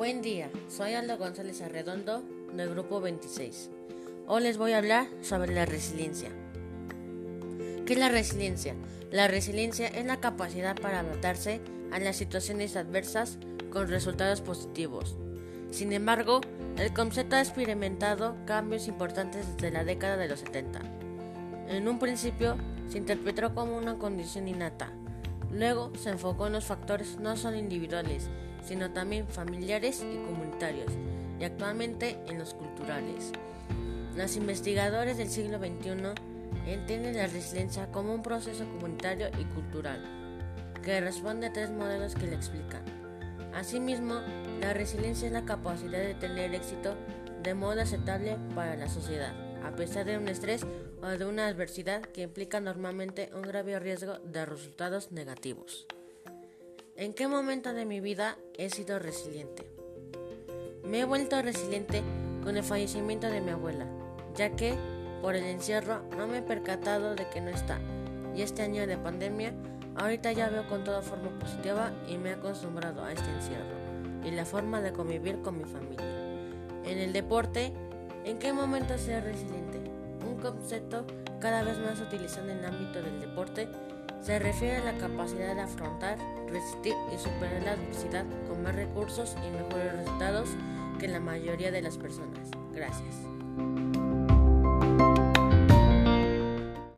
Buen día, soy Aldo González Arredondo del grupo 26. Hoy les voy a hablar sobre la resiliencia. ¿Qué es la resiliencia? La resiliencia es la capacidad para adaptarse a las situaciones adversas con resultados positivos. Sin embargo, el concepto ha experimentado cambios importantes desde la década de los 70. En un principio se interpretó como una condición innata, luego se enfocó en los factores no solo individuales, sino también familiares y comunitarios, y actualmente en los culturales. Los investigadores del siglo XXI entienden la resiliencia como un proceso comunitario y cultural, que responde a tres modelos que le explican. Asimismo, la resiliencia es la capacidad de tener éxito de modo aceptable para la sociedad, a pesar de un estrés o de una adversidad que implica normalmente un grave riesgo de resultados negativos. ¿En qué momento de mi vida he sido resiliente? Me he vuelto resiliente con el fallecimiento de mi abuela, ya que por el encierro no me he percatado de que no está. Y este año de pandemia, ahorita ya veo con toda forma positiva y me he acostumbrado a este encierro y la forma de convivir con mi familia. En el deporte, ¿en qué momento ser resiliente? Un concepto cada vez más utilizado en el ámbito del deporte se refiere a la capacidad de afrontar, resistir y superar la adversidad con más recursos y mejores resultados que la mayoría de las personas. Gracias.